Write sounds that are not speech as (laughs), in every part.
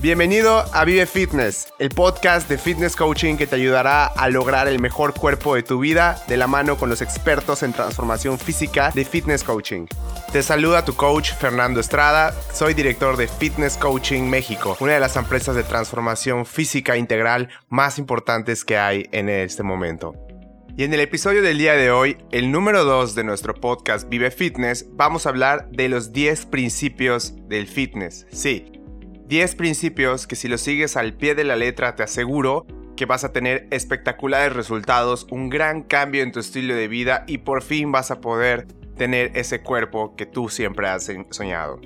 Bienvenido a Vive Fitness, el podcast de fitness coaching que te ayudará a lograr el mejor cuerpo de tu vida de la mano con los expertos en transformación física de fitness coaching. Te saluda tu coach Fernando Estrada, soy director de Fitness Coaching México, una de las empresas de transformación física integral más importantes que hay en este momento. Y en el episodio del día de hoy, el número 2 de nuestro podcast Vive Fitness, vamos a hablar de los 10 principios del fitness. Sí, 10 principios que si los sigues al pie de la letra te aseguro que vas a tener espectaculares resultados, un gran cambio en tu estilo de vida y por fin vas a poder tener ese cuerpo que tú siempre has soñado.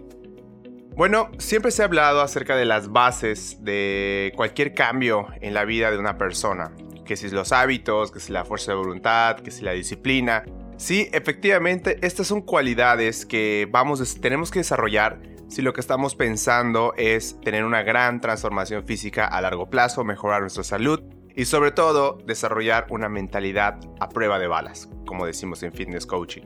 Bueno, siempre se ha hablado acerca de las bases de cualquier cambio en la vida de una persona, que si los hábitos, que si la fuerza de voluntad, que si la disciplina. Sí, efectivamente, estas son cualidades que vamos, tenemos que desarrollar si lo que estamos pensando es tener una gran transformación física a largo plazo, mejorar nuestra salud y sobre todo desarrollar una mentalidad a prueba de balas, como decimos en fitness coaching.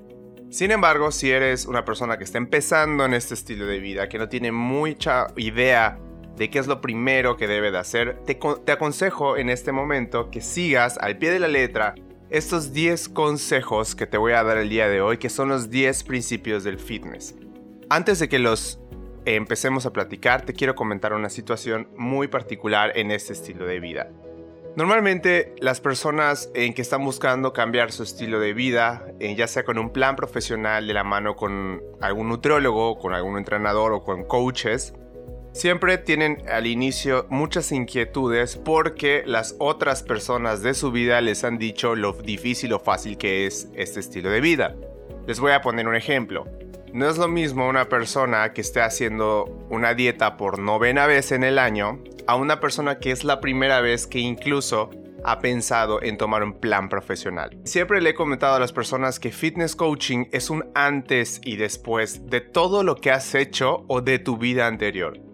Sin embargo, si eres una persona que está empezando en este estilo de vida, que no tiene mucha idea de qué es lo primero que debe de hacer, te, aconsejo en este momento que sigas al pie de la letra estos 10 consejos que te voy a dar el día de hoy, que son los 10 principios del fitness. Antes de que los empecemos a platicar, te quiero comentar una situación muy particular en este estilo de vida. Normalmente las personas en que están buscando cambiar su estilo de vida, eh, ya sea con un plan profesional de la mano con algún nutriólogo, con algún entrenador o con coaches, siempre tienen al inicio muchas inquietudes porque las otras personas de su vida les han dicho lo difícil o fácil que es este estilo de vida. Les voy a poner un ejemplo. No es lo mismo una persona que esté haciendo una dieta por novena vez en el año a una persona que es la primera vez que incluso ha pensado en tomar un plan profesional. Siempre le he comentado a las personas que fitness coaching es un antes y después de todo lo que has hecho o de tu vida anterior.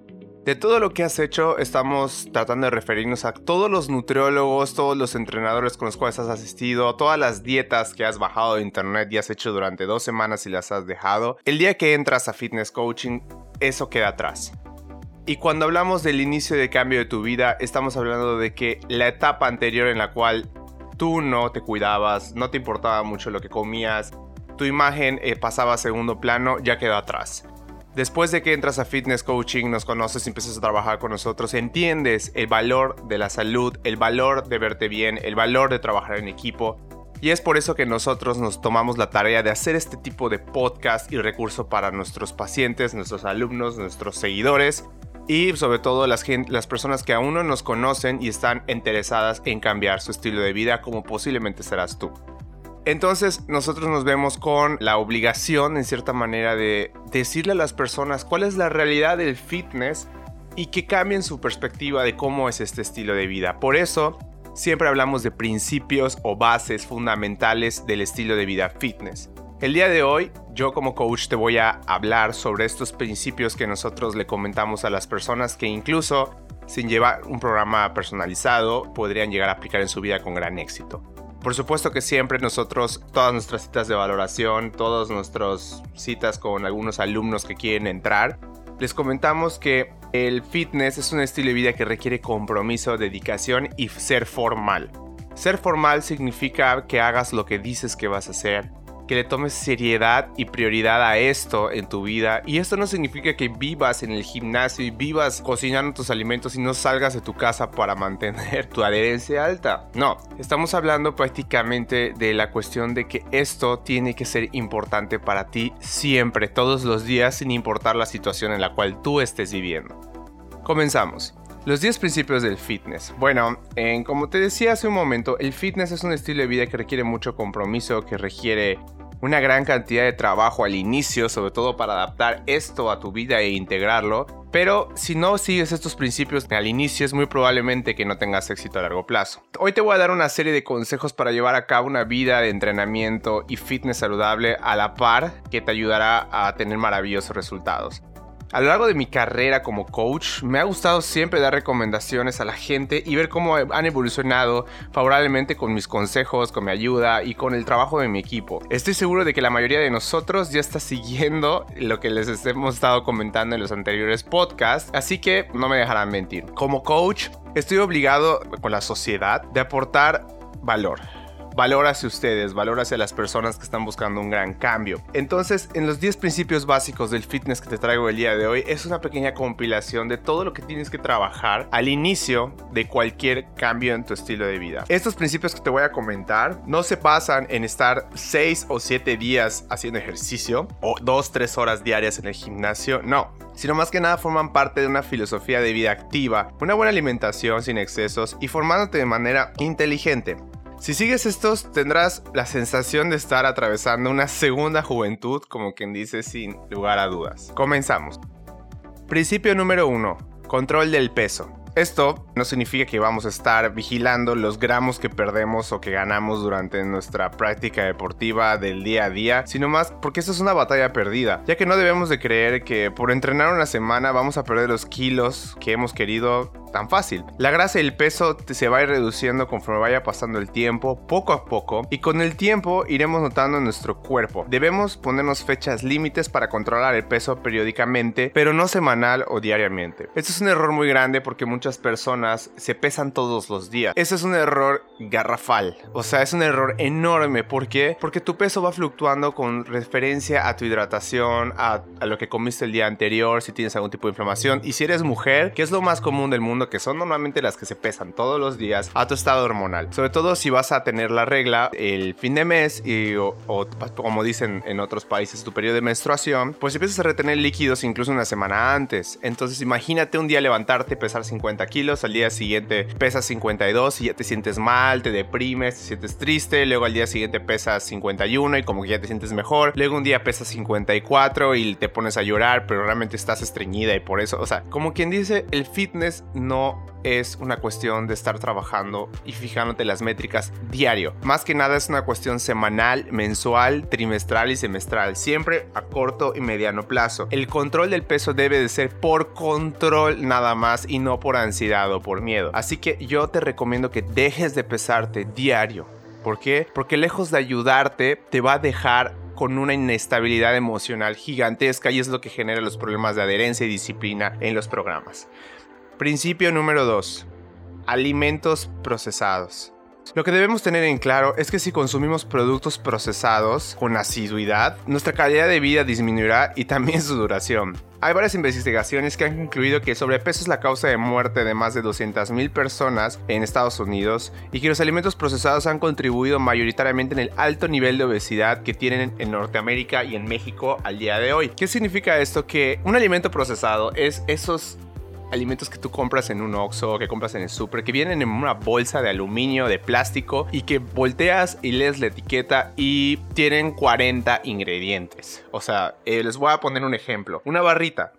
De todo lo que has hecho, estamos tratando de referirnos a todos los nutriólogos, todos los entrenadores con los cuales has asistido, todas las dietas que has bajado de internet y has hecho durante dos semanas y las has dejado. El día que entras a fitness coaching, eso queda atrás. Y cuando hablamos del inicio de cambio de tu vida, estamos hablando de que la etapa anterior en la cual tú no te cuidabas, no te importaba mucho lo que comías, tu imagen eh, pasaba a segundo plano, ya quedó atrás. Después de que entras a Fitness Coaching, nos conoces y empiezas a trabajar con nosotros, entiendes el valor de la salud, el valor de verte bien, el valor de trabajar en equipo. Y es por eso que nosotros nos tomamos la tarea de hacer este tipo de podcast y recurso para nuestros pacientes, nuestros alumnos, nuestros seguidores y sobre todo las, las personas que aún no nos conocen y están interesadas en cambiar su estilo de vida como posiblemente serás tú. Entonces nosotros nos vemos con la obligación en cierta manera de decirle a las personas cuál es la realidad del fitness y que cambien su perspectiva de cómo es este estilo de vida. Por eso siempre hablamos de principios o bases fundamentales del estilo de vida fitness. El día de hoy yo como coach te voy a hablar sobre estos principios que nosotros le comentamos a las personas que incluso sin llevar un programa personalizado podrían llegar a aplicar en su vida con gran éxito. Por supuesto que siempre nosotros, todas nuestras citas de valoración, todas nuestras citas con algunos alumnos que quieren entrar, les comentamos que el fitness es un estilo de vida que requiere compromiso, dedicación y ser formal. Ser formal significa que hagas lo que dices que vas a hacer, que le tomes seriedad y prioridad a esto en tu vida. Y esto no significa que vivas en el gimnasio y vivas cocinando tus alimentos y no salgas de tu casa para mantener tu adherencia alta. No, estamos hablando prácticamente de la cuestión de que esto tiene que ser importante para ti siempre, todos los días, sin importar la situación en la cual tú estés viviendo. Comenzamos. Los 10 principios del fitness. Bueno, como te decía hace un momento, el fitness es un estilo de vida que requiere mucho compromiso, que requiere una gran cantidad de trabajo al inicio, sobre todo para adaptar esto a tu vida e integrarlo. Pero si no sigues estos principios al inicio es muy probablemente que no tengas éxito a largo plazo. Hoy te voy a dar una serie de consejos para llevar a cabo una vida de entrenamiento y fitness saludable a la par que te ayudará a tener maravillosos resultados. A lo largo de mi carrera como coach, me ha gustado siempre dar recomendaciones a la gente y ver cómo han evolucionado favorablemente con mis consejos, con mi ayuda y con el trabajo de mi equipo. Estoy seguro de que la mayoría de nosotros ya está siguiendo (laughs) lo que les hemos estado comentando en los anteriores podcasts, así que no me dejarán mentir. Como coach, estoy obligado con la sociedad de aportar valor valor hacia ustedes, valor hacia las personas que están buscando un gran cambio. Entonces, en los 10 principios básicos del fitness que te traigo el día de hoy, es una pequeña compilación de todo lo que tienes que trabajar al inicio de cualquier cambio en tu estilo de vida. Estos principios que te voy a comentar no se basan en estar 6 o 7 días haciendo ejercicio o 2-3 horas diarias en el gimnasio, no sino más que nada forman parte de una filosofía de vida activa, una buena alimentación sin excesos y formándote de manera inteligente. Si sigues estos, tendrás la sensación de estar atravesando una segunda juventud, como quien dice sin lugar a dudas. Comenzamos. Principio número 1. Control del peso. Esto no significa que vamos a estar vigilando los gramos que perdemos o que ganamos durante nuestra práctica deportiva del día a día, sino más porque esto es una batalla perdida, ya que no debemos de creer que por entrenar una semana vamos a perder los kilos que hemos querido tan fácil. La grasa y el peso se va reduciendo conforme vaya pasando el tiempo, poco a poco, y con el tiempo iremos notando en nuestro cuerpo. Debemos ponernos fechas límites para controlar el peso periódicamente, pero no semanal o diariamente. Esto es un error muy grande porque muchas personas se pesan todos los días. Eso es un error garrafal, o sea, es un error enorme. ¿Por qué? Porque tu peso va fluctuando con referencia a tu hidratación, a, a lo que comiste el día anterior, si tienes algún tipo de inflamación, y si eres mujer, que es lo más común del mundo, que son normalmente las que se pesan todos los días, a tu estado hormonal. Sobre todo si vas a tener la regla el fin de mes y, o, como dicen en otros países, tu periodo de menstruación, pues empiezas a retener líquidos incluso una semana antes. Entonces imagínate un día levantarte, pesar 50 kilos, al día siguiente pesas 52 y ya te sientes mal, te deprimes, te sientes triste, luego al día siguiente pesas 51 y como que ya te sientes mejor, luego un día pesas 54 y te pones a llorar, pero realmente estás estreñida y por eso, o sea, como quien dice, el fitness no no es una cuestión de estar trabajando y fijándote las métricas diario. Más que nada es una cuestión semanal, mensual, trimestral y semestral, siempre a corto y mediano plazo. El control del peso debe de ser por control nada más y no por ansiedad o por miedo. Así que yo te recomiendo que dejes de pesarte diario. ¿Por qué? Porque lejos de ayudarte, te va a dejar con una inestabilidad emocional gigantesca y es lo que genera los problemas de adherencia y disciplina en los programas. Principio número 2. Alimentos procesados. Lo que debemos tener en claro es que si consumimos productos procesados con asiduidad, nuestra calidad de vida disminuirá y también su duración. Hay varias investigaciones que han concluido que el sobrepeso es la causa de muerte de más de 200.000 personas en Estados Unidos y que los alimentos procesados han contribuido mayoritariamente en el alto nivel de obesidad que tienen en Norteamérica y en México al día de hoy. ¿Qué significa esto? Que un alimento procesado es esos alimentos que tú compras en un Oxxo, que compras en el super, que vienen en una bolsa de aluminio, de plástico y que volteas y lees la etiqueta y tienen 40 ingredientes. O sea, eh, les voy a poner un ejemplo. Una barrita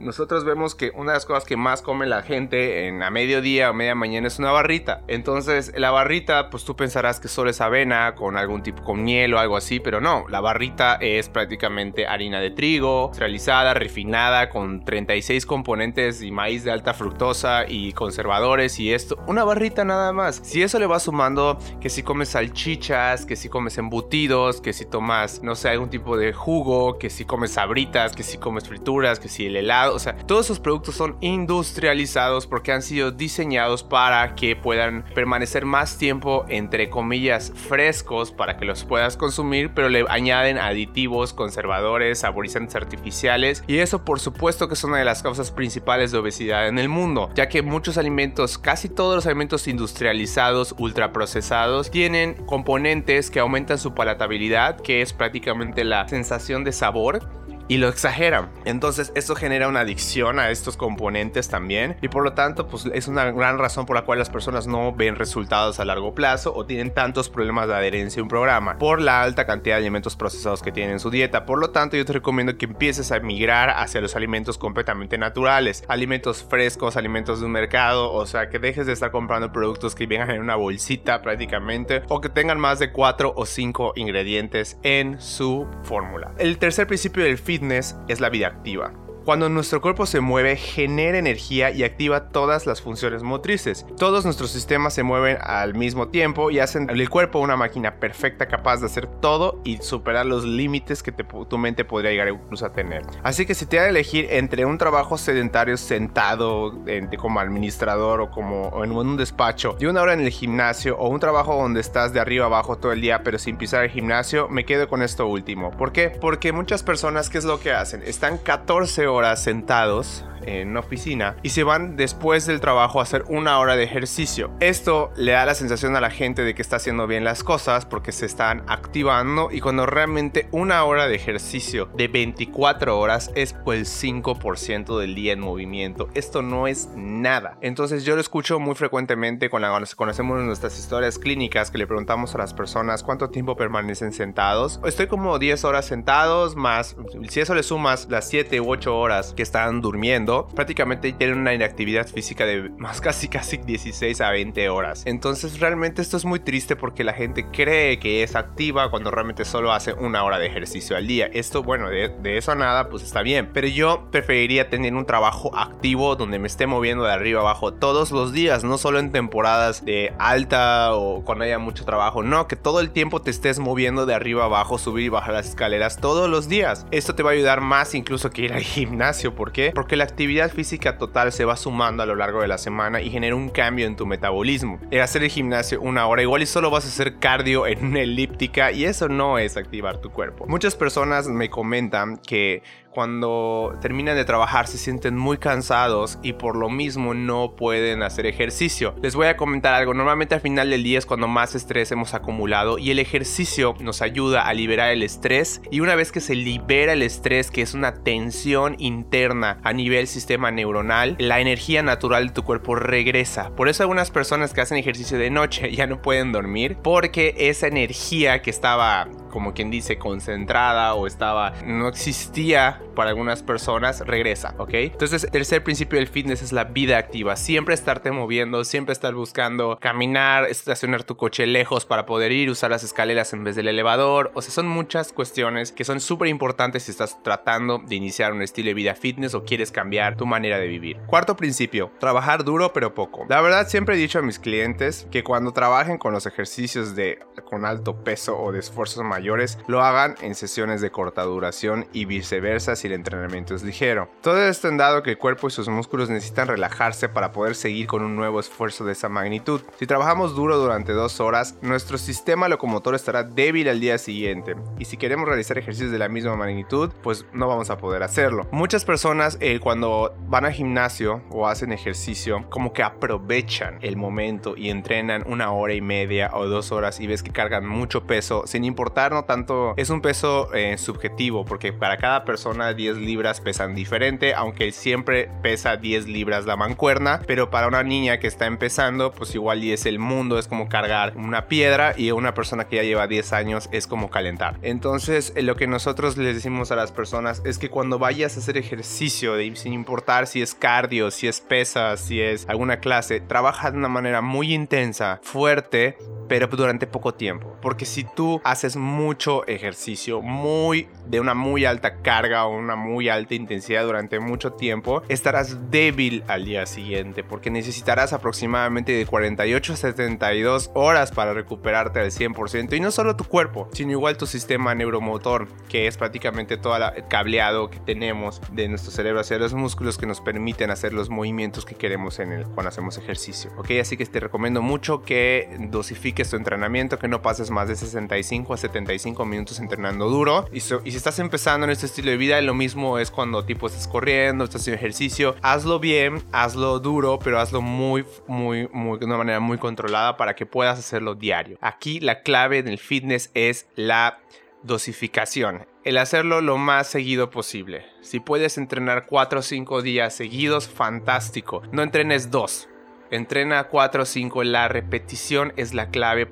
nosotros vemos que una de las cosas que más come la gente en a mediodía o media mañana es una barrita. Entonces, la barrita, pues tú pensarás que solo es avena con algún tipo, con miel o algo así, pero no. La barrita es prácticamente harina de trigo, realizada, refinada, con 36 componentes y maíz de alta fructosa y conservadores y esto. Una barrita nada más. Si eso le va sumando que si comes salchichas, que si comes embutidos, que si tomas, no sé, algún tipo de jugo, que si comes sabritas, que si comes frituras, que si el helado o sea, todos esos productos son industrializados porque han sido diseñados para que puedan permanecer más tiempo, entre comillas, frescos para que los puedas consumir, pero le añaden aditivos, conservadores, saborizantes artificiales. Y eso por supuesto que es una de las causas principales de obesidad en el mundo, ya que muchos alimentos, casi todos los alimentos industrializados, ultraprocesados, tienen componentes que aumentan su palatabilidad, que es prácticamente la sensación de sabor y lo exageran. Entonces esto genera una adicción a estos componentes también y por lo tanto pues es una gran razón por la cual las personas no ven resultados a largo plazo o tienen tantos problemas de adherencia a un programa por la alta cantidad de alimentos procesados que tienen en su dieta. Por lo tanto yo te recomiendo que empieces a migrar hacia los alimentos completamente naturales, alimentos frescos, alimentos de un mercado, o sea que dejes de estar comprando productos que vengan en una bolsita prácticamente o que tengan más de 4 o 5 ingredientes en su fórmula. El tercer principio del fit es la vida activa. Cuando nuestro cuerpo se mueve, genera energía y activa todas las funciones motrices. Todos nuestros sistemas se mueven al mismo tiempo y hacen del cuerpo una máquina perfecta capaz de hacer todo y superar los límites que tu mente podría llegar incluso a tener. Así que si te da a elegir entre un trabajo sedentario sentado como administrador o como en un despacho y una hora en el gimnasio o un trabajo donde estás de arriba abajo todo el día pero sin pisar el gimnasio, me quedo con esto último. ¿Por qué? Porque muchas personas, ¿qué es lo que hacen? Están 14 horas sentados en una oficina y se van después del trabajo a hacer una hora de ejercicio. Esto le da la sensación a la gente de que está haciendo bien las cosas porque se están activando y cuando realmente una hora de ejercicio de 24 horas es pues el 5% del día en movimiento. Esto no es nada. Entonces yo lo escucho muy frecuentemente cuando conocemos nuestras historias clínicas que le preguntamos a las personas cuánto tiempo permanecen sentados. Estoy como 10 horas sentados más si eso le sumas las 7 u 8 horas que están durmiendo prácticamente tienen una inactividad física de (laughs) más casi casi 16 a 20 horas. Entonces realmente esto es muy triste porque la gente cree que es activa cuando realmente solo hace una hora de ejercicio al día. Esto, bueno, de, eso a nada, pues está bien. Pero yo preferiría tener un trabajo activo donde me esté moviendo de arriba abajo todos los días, no solo en temporadas de alta o cuando haya mucho trabajo. No, que todo el tiempo te estés moviendo de arriba abajo, subir y bajar las escaleras todos los días. Esto te va a ayudar más incluso que ir al gimnasio. ¿Por qué? Porque la actividad física total se va sumando a lo largo de la semana y genera un cambio en tu metabolismo. Hacer el gimnasio una hora igual y solo vas a hacer cardio en una elíptica y eso no es activar tu cuerpo. Muchas personas me comentan que cuando terminan de trabajar se sienten muy cansados y por lo mismo no pueden hacer ejercicio. Les voy a comentar algo, normalmente al final del día es cuando más estrés hemos acumulado y el ejercicio nos ayuda a liberar el estrés y una vez que se libera el estrés, que es una tensión interna a nivel sistema neuronal, la energía natural de tu cuerpo regresa. Por eso algunas personas que hacen ejercicio de noche (laughs) ya no pueden dormir porque esa energía que estaba como quien dice concentrada o estaba no existía para algunas personas regresa, ¿ok? Entonces, tercer principio del fitness es la vida activa. Siempre estarte moviendo, siempre estar buscando caminar, estacionar tu coche lejos para poder ir, usar las escaleras en vez del elevador. O sea, son muchas cuestiones que son súper importantes si estás tratando de iniciar un estilo de vida fitness o quieres cambiar tu manera de vivir. Cuarto principio, trabajar duro pero poco. La verdad, siempre he dicho a mis clientes que cuando trabajen con los ejercicios de con alto peso o de esfuerzos mayores, lo hagan en sesiones de corta duración y viceversa si el entrenamiento es ligero. Todo esto en dado que el cuerpo y sus músculos necesitan relajarse para poder seguir con un nuevo esfuerzo de esa magnitud. Si trabajamos duro durante dos horas, nuestro sistema locomotor estará débil al día siguiente y si queremos realizar ejercicios de la misma magnitud, pues no vamos a poder hacerlo. Muchas personas eh, cuando van al gimnasio o hacen ejercicio, como que aprovechan el momento y entrenan una hora y media o dos horas y ves que cargan mucho peso, sin importar no tanto, es un peso eh, subjetivo porque para cada persona 10 libras pesan diferente, aunque siempre pesa 10 libras la mancuerna, pero para una niña que está empezando, pues igual es el mundo, es como cargar una piedra y una persona que ya lleva 10 años es como calentar. Entonces, eh, lo que nosotros les decimos a las personas es que cuando vayas a hacer ejercicio, sin importar si es cardio, si es pesas, si es alguna clase, trabaja de una manera muy intensa, fuerte, pero durante poco tiempo. Porque si tú haces mucho ejercicio, muy de una muy alta carga o una muy alta intensidad durante mucho tiempo, estarás débil al día siguiente porque necesitarás aproximadamente de 48 a 72 horas para recuperarte al 100%. Y no solo tu cuerpo, sino igual tu sistema neuromotor, que es prácticamente todo el cableado que tenemos de nuestro cerebro hacia los músculos que nos permiten hacer los movimientos que queremos en el, cuando hacemos ejercicio. Ok, así que te recomiendo mucho que dosifiques tu entrenamiento, que no pases más de 65 a 75 minutos entrenando duro. Y, y si estás empezando en este estilo de vida, lo mismo es cuando tipo estás corriendo, estás haciendo ejercicio. Hazlo bien, hazlo duro, pero hazlo muy, muy, muy, de una manera muy controlada para que puedas hacerlo diario. Aquí la clave del fitness es la dosificación. El hacerlo lo más seguido posible. Si puedes entrenar 4 o 5 días seguidos, fantástico. No entrenes 2. Entrena 4 o 5, la repetición es la clave.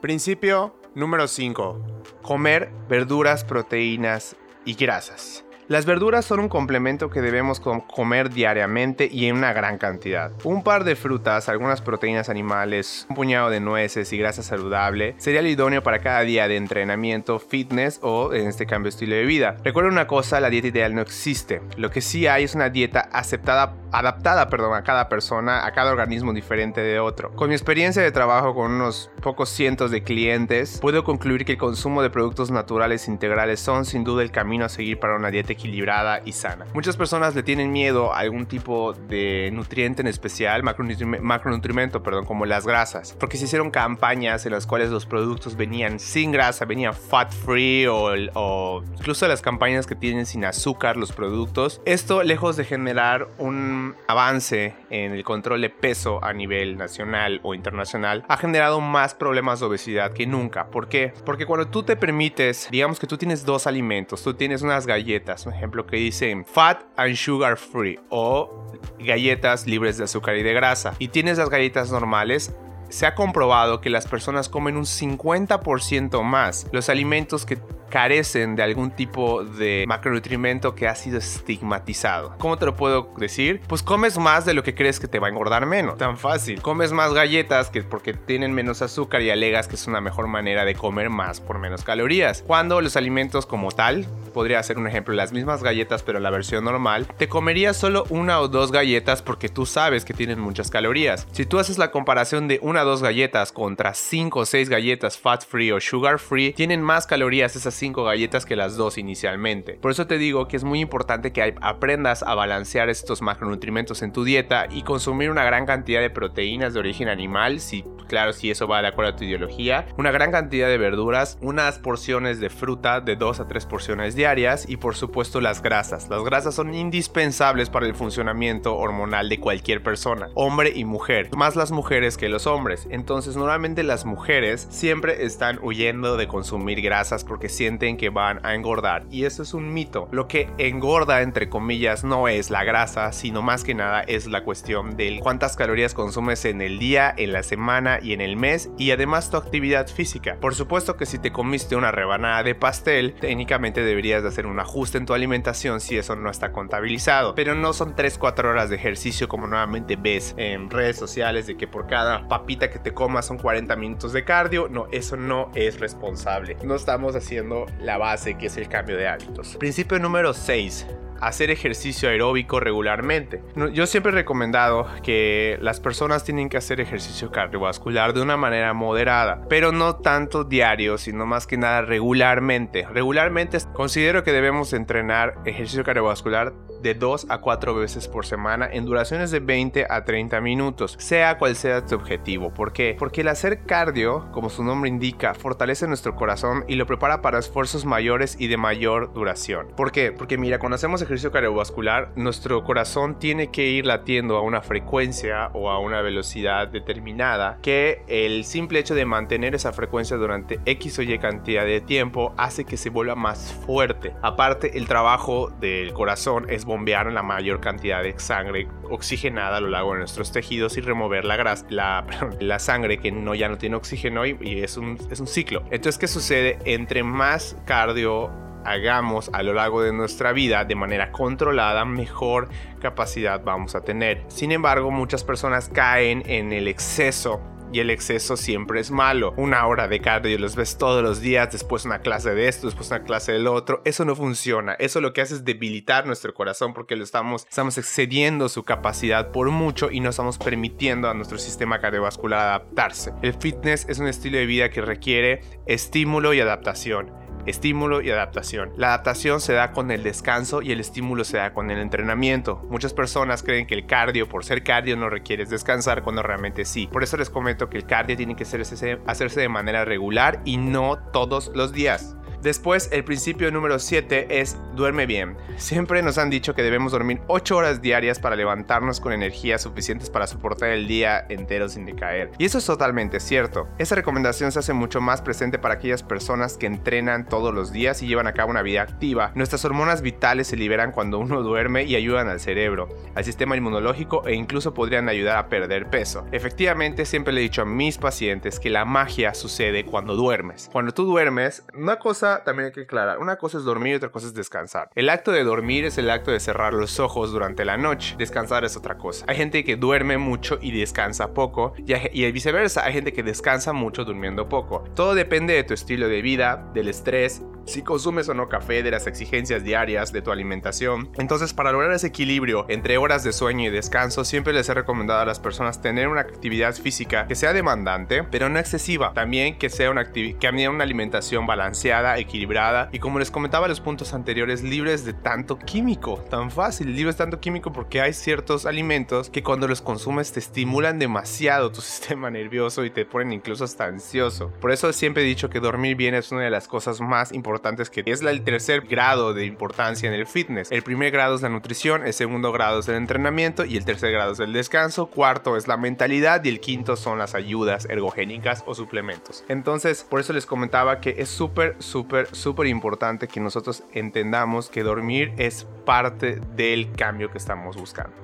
Principio número 5. Comer verduras, proteínas y grasas. Las verduras son un complemento que debemos comer diariamente y en una gran cantidad. Un par de frutas, algunas proteínas animales, un puñado de nueces y grasa saludable sería el idóneo para cada día de entrenamiento, fitness o en este cambio estilo de vida. Recuerda una cosa, la dieta ideal no existe. Lo que sí hay es una dieta aceptada, adaptada, perdón, a cada persona, a cada organismo diferente de otro. Con mi experiencia de trabajo con unos pocos cientos de clientes, puedo concluir que el consumo de productos naturales integrales son sin duda el camino a seguir para una dieta equilibrada y sana. Muchas personas le tienen miedo a algún tipo de nutriente en especial, macronutrimento, perdón, como las grasas, porque se hicieron campañas en las cuales los productos venían sin grasa, venían fat free o, o incluso las campañas que tienen sin azúcar los productos. Esto lejos de generar un avance en el control de peso a nivel nacional o internacional, ha generado más problemas de obesidad que nunca. ¿Por qué? Porque cuando tú te permites, digamos que tú tienes dos alimentos, tú tienes unas galletas, un ejemplo que dicen fat and sugar free o galletas libres de azúcar y de grasa, y tienes las galletas normales, se ha comprobado que las personas comen un 50% más los alimentos que carecen de algún tipo de macronutrimento que ha sido estigmatizado. ¿Cómo te lo puedo decir? Pues comes más de lo que crees que te va a engordar menos. Tan fácil. Comes más galletas que porque tienen menos azúcar y alegas que es una mejor manera de comer más por menos calorías. Cuando los alimentos como tal, podría ser un ejemplo, las mismas galletas pero la versión normal, te comerías solo una o dos galletas porque tú sabes que tienen muchas calorías. Si tú haces la comparación de una o dos galletas contra 5 o 6 galletas fat free o sugar free, tienen más calorías esas galletas que las dos inicialmente. Por eso te digo que es muy importante que aprendas a balancear estos macronutrientes en tu dieta y consumir una gran cantidad de proteínas de origen animal, si claro, si eso va de acuerdo a tu ideología, una gran cantidad de verduras, unas porciones de fruta de 2 a 3 porciones diarias y por supuesto las grasas. Las grasas son indispensables para el funcionamiento hormonal de cualquier persona, hombre y mujer, más las mujeres que los hombres. Entonces normalmente las mujeres siempre están huyendo de consumir grasas porque sienten que van a engordar. Y eso es un mito. Lo que engorda, entre comillas, no es la grasa, sino más que nada es la cuestión de cuántas calorías consumes en el día, en la semana y en el mes. Y además tu actividad física. Por supuesto que si te comiste una rebanada de pastel, técnicamente deberías de hacer un ajuste en tu alimentación si eso no está contabilizado. Pero no son 3-4 horas de ejercicio como nuevamente ves en redes sociales de que por cada papita que te comas son 40 minutos de cardio. No, eso no es responsable. No estamos haciendo la base que es el cambio de hábitos. Principio número 6 hacer ejercicio aeróbico regularmente. Yo siempre he recomendado que las personas tienen que hacer ejercicio cardiovascular de una manera moderada, pero no tanto diario, sino más que nada regularmente. Regularmente considero que debemos entrenar ejercicio cardiovascular de 2 a 4 veces por semana en duraciones de 20 a 30 minutos, sea cual sea tu objetivo. ¿Por qué? Porque el hacer cardio, como su nombre indica, fortalece nuestro corazón y lo prepara para esfuerzos mayores y de mayor duración. ¿Por qué? Porque mira, cuando hacemos ejercicio cardiovascular, nuestro corazón tiene que ir latiendo a una frecuencia o a una velocidad determinada que el simple hecho de mantener esa frecuencia durante X o Y cantidad de tiempo hace que se vuelva más fuerte. Aparte, el trabajo del corazón es bombear la mayor cantidad de sangre oxigenada a lo largo de nuestros tejidos y remover la (laughs) sangre que no, ya no tiene oxígeno y, y es, un, es un ciclo. Entonces, ¿qué sucede? Entre más cardio hagamos a lo largo de nuestra vida de manera controlada, mejor capacidad vamos a tener. Sin embargo, muchas personas caen en el exceso y el exceso siempre es malo. Una hora de cardio los ves todos los días, después una clase de esto, después una clase del otro. Eso no funciona. Eso lo que hace es debilitar nuestro corazón porque lo estamos, estamos excediendo su capacidad por mucho y no estamos permitiendo a nuestro sistema cardiovascular adaptarse. El fitness es un estilo de vida que requiere estímulo y adaptación estímulo y adaptación. La adaptación se da con el descanso y el estímulo se da con el entrenamiento. Muchas personas creen que el cardio, por ser cardio, no requieres descansar cuando realmente sí. Por eso les comento que el cardio tiene que hacerse de manera regular y no todos los días. Después, el principio número 7 es duerme bien. Siempre nos han dicho que debemos dormir 8 horas diarias para levantarnos con energías suficientes para soportar el día entero sin decaer. Y eso es totalmente cierto. Esa recomendación se hace mucho más presente para aquellas personas que entrenan todos los días y llevan a cabo una vida activa. Nuestras hormonas vitales se liberan cuando uno duerme y ayudan al cerebro, al sistema inmunológico e incluso podrían ayudar a perder peso. Efectivamente, siempre le he dicho a mis pacientes que la magia sucede cuando duermes. Cuando tú duermes, una cosa también hay que aclarar, una cosa es dormir y otra cosa es descansar. El acto de dormir es el acto de cerrar los ojos durante la noche, descansar es otra cosa. Hay gente que duerme mucho y descansa poco y, y viceversa, hay gente que descansa mucho durmiendo poco. Todo depende de tu estilo de vida, del estrés, si consumes o no café, de las exigencias diarias, de tu alimentación. Entonces, para lograr ese equilibrio entre horas de sueño y descanso, siempre les he recomendado a las personas tener una actividad física que sea demandante, pero no excesiva. También que sea una, que una alimentación balanceada, equilibrada y como les comentaba en los puntos anteriores, libres de tanto químico, tan fácil, libres de tanto químico porque hay ciertos alimentos que cuando los consumes te estimulan demasiado tu (laughs) sistema nervioso y te ponen incluso hasta ansioso. Por eso siempre he dicho que dormir bien es una de las cosas más importantes importantes que es el tercer grado de importancia en el fitness. El primer grado es la nutrición, el segundo grado es el entrenamiento y el tercer grado es el descanso, cuarto es la mentalidad y el quinto son las ayudas ergogénicas o suplementos. Entonces, por eso les comentaba que es súper, súper, súper importante que nosotros entendamos que dormir es parte del cambio que estamos buscando.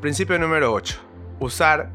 Principio número 8. Usar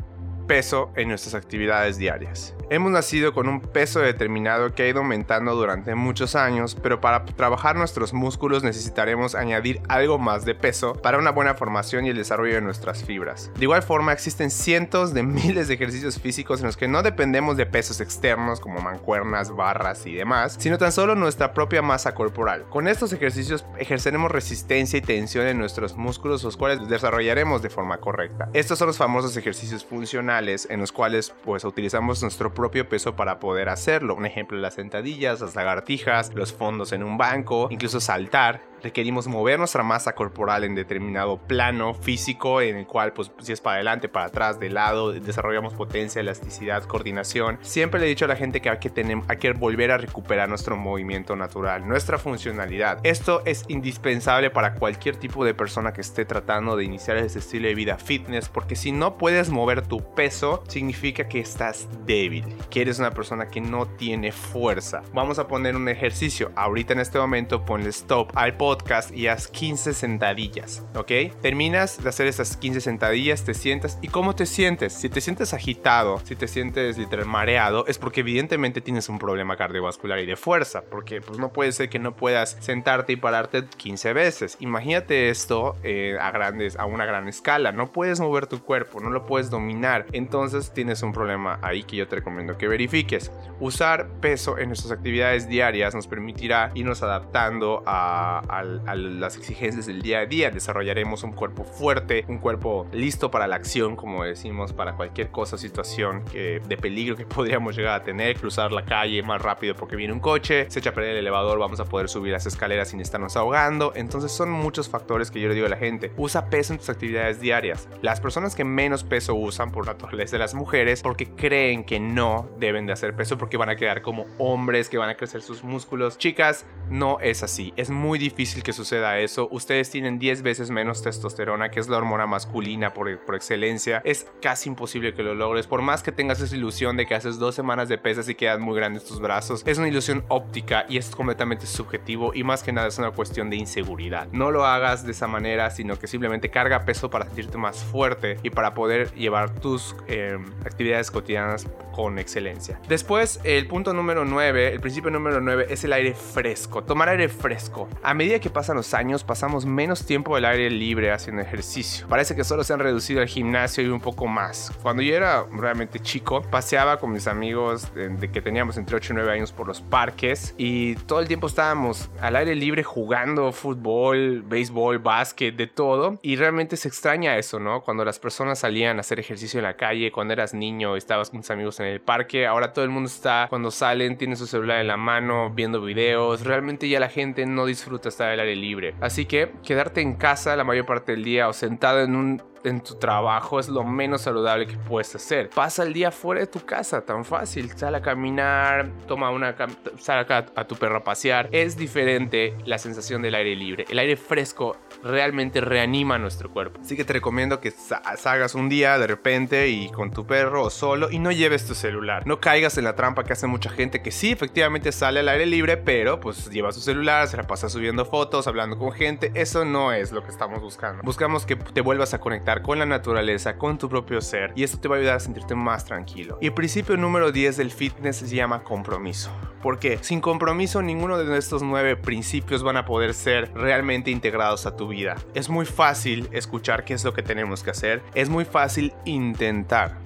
peso en nuestras actividades diarias. Hemos nacido con un peso determinado que ha ido aumentando durante muchos años, pero para trabajar nuestros músculos necesitaremos añadir algo más de peso para una buena formación y el desarrollo de nuestras fibras. De igual forma, existen cientos de (laughs) miles de ejercicios físicos en los que no dependemos de pesos externos como mancuernas, barras y demás, sino tan solo nuestra propia masa corporal. Con estos ejercicios ejerceremos resistencia y tensión en nuestros músculos, los cuales desarrollaremos de forma correcta. Estos son los famosos ejercicios funcionales en los cuales pues utilizamos nuestro propio peso para poder hacerlo. Un ejemplo, las sentadillas, las lagartijas, los fondos en un banco, incluso saltar requerimos mover nuestra masa corporal en determinado plano físico en el cual pues si es para adelante, para atrás, de lado, desarrollamos potencia, elasticidad, coordinación. Siempre le he dicho a la gente que hay que, tener, hay que volver a recuperar nuestro movimiento natural, nuestra funcionalidad. Esto es indispensable para cualquier tipo de persona que esté tratando de iniciar ese estilo de vida fitness porque si no puedes mover tu peso significa que estás débil, que eres una persona que no tiene fuerza. Vamos a poner un ejercicio. Ahorita en este momento ponle stop al podcast podcast y haz 15 sentadillas, ¿ok? Terminas de hacer esas 15 sentadillas, te sientas y ¿cómo te sientes? Si te sientes agitado, si te sientes literal mareado, es porque evidentemente tienes un problema cardiovascular y de fuerza, porque pues no puede ser que no puedas sentarte y pararte 15 veces. Imagínate esto eh, a grandes, a una gran escala, no puedes mover tu cuerpo, no lo puedes dominar, entonces tienes un problema ahí que yo te recomiendo que verifiques. Usar peso en nuestras actividades diarias nos permitirá irnos adaptando a a las exigencias del día a día. Desarrollaremos un cuerpo fuerte, un cuerpo listo para la acción, como decimos, para cualquier cosa, situación que, de peligro que (laughs) podríamos llegar a tener, cruzar la calle más rápido porque viene un coche, se echa a perder el elevador, vamos a poder subir las escaleras sin estarnos ahogando. Entonces son muchos factores que yo le digo a la gente, usa peso en tus actividades diarias. Las personas que menos peso usan por naturaleza de las mujeres porque creen que no deben de hacer peso porque van a quedar como hombres, que van a crecer sus músculos. Chicas, no es así. Es muy difícil que suceda eso. Ustedes tienen 10 veces menos testosterona, que es la hormona masculina por, por excelencia. Es casi imposible que lo logres. Por más que tengas esa ilusión de que haces dos semanas de pesas y quedan muy grandes tus brazos, es una ilusión óptica y es completamente subjetivo y más que nada es una cuestión de inseguridad. No lo hagas de esa manera, sino que simplemente carga peso para sentirte más fuerte y para poder llevar tus eh, actividades cotidianas con excelencia. Después, el punto número 9, el principio número 9 es el aire fresco. Tomar aire fresco. A medida que pasan los años, pasamos menos tiempo al aire libre haciendo ejercicio. Parece que solo se han reducido al gimnasio y un poco más. Cuando yo era realmente chico, paseaba con mis amigos de, que teníamos entre 8 y 9 años por los parques y todo el tiempo estábamos al aire libre jugando fútbol, béisbol, básquet, de todo. Y realmente se extraña eso, ¿no? Cuando las personas salían a hacer ejercicio en la calle, cuando eras niño, estabas con tus amigos en el parque. Ahora todo el mundo está, cuando salen, tiene su celular en la mano, viendo videos. Realmente ya la gente no disfruta estar al aire libre. Así que quedarte en casa la mayor parte del día o sentado en un en tu trabajo es lo menos saludable que puedes hacer. Pasa el día fuera de tu casa, tan fácil. Sal a caminar, toma una, sal a tu perro a pasear. Es diferente la sensación del aire libre. El aire fresco realmente reanima nuestro cuerpo. Así que te recomiendo que salgas un día de repente y con tu perro o solo y no lleves tu celular. No caigas en la trampa que hace mucha gente que sí, efectivamente sale al aire libre, pero pues lleva su celular, se la pasa subiendo fotos, hablando con gente. Eso no es lo que estamos buscando. Buscamos que te vuelvas a conectar con la naturaleza, con tu propio ser y esto te va a ayudar a sentirte más tranquilo. Y el principio número 10 del fitness se llama compromiso. Porque sin compromiso ninguno de estos nueve principios van a poder ser realmente integrados a tu vida. Es muy fácil escuchar qué es lo que tenemos que hacer, es muy fácil intentar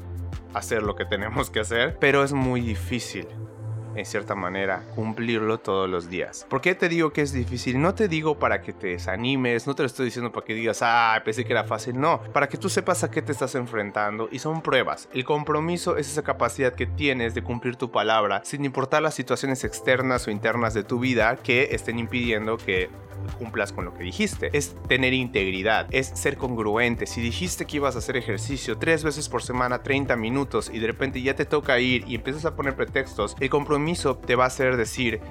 hacer lo que tenemos que hacer, pero es muy difícil en cierta manera, cumplirlo todos los días. ¿Por qué te digo que es difícil? No te digo para que te desanimes, no te lo estoy diciendo para que digas, ah, pensé que era fácil, no, para que tú sepas a qué te estás enfrentando y son pruebas. El compromiso es esa capacidad que tienes de cumplir tu palabra sin importar las situaciones externas o internas de tu vida que estén impidiendo que cumplas con lo que dijiste. Es tener integridad, es ser congruente. Si dijiste que ibas a hacer ejercicio tres veces por semana, 30 minutos, y de repente ya te toca ir y empiezas a poner pretextos, el compromiso te va a hacer decir,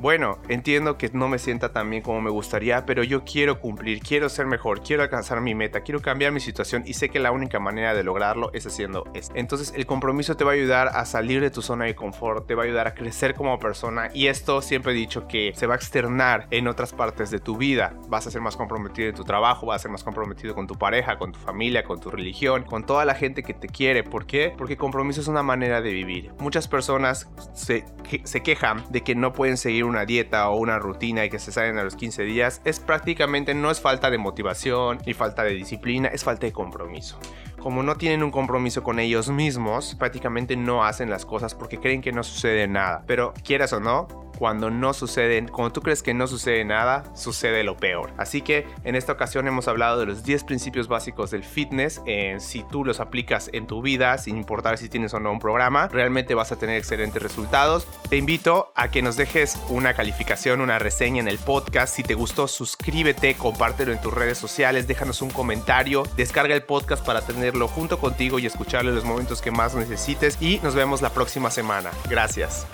bueno, entiendo que no me sienta tan bien como me gustaría, pero yo quiero cumplir, quiero ser mejor, quiero alcanzar mi meta, quiero cambiar mi situación y sé que la única manera de lograrlo es haciendo esto. Entonces el compromiso te va a ayudar a salir de tu zona de confort, te va a ayudar a crecer como persona y esto siempre he dicho que se va a externar en otras partes de tu vida. Vas a ser más comprometido en tu trabajo, vas a ser más comprometido con tu pareja, con tu familia, con tu religión, con toda la gente que te quiere. ¿Por qué? Porque compromiso es una manera de vivir. Muchas personas se, se quejan de que no pueden seguir una dieta o una rutina y que se salen a los 15 días, es prácticamente no es falta de motivación ni falta de disciplina, es falta de compromiso. Como no tienen un compromiso con ellos mismos, prácticamente no hacen las cosas porque creen que no sucede nada. Pero quieras o no, cuando no suceden, cuando tú crees que no sucede nada, sucede lo peor. Así que en esta ocasión hemos hablado de los 10 principios básicos del fitness. si tú los aplicas en tu vida, sin importar si tienes o no un programa, realmente vas a tener excelentes resultados. Te invito a que nos dejes una calificación, una reseña en el podcast. Si te gustó, suscríbete, compártelo en tus redes sociales, déjanos un comentario, descarga el podcast para tenerlo junto contigo y escucharlo en los momentos que más necesites. Y nos vemos la próxima semana. Gracias.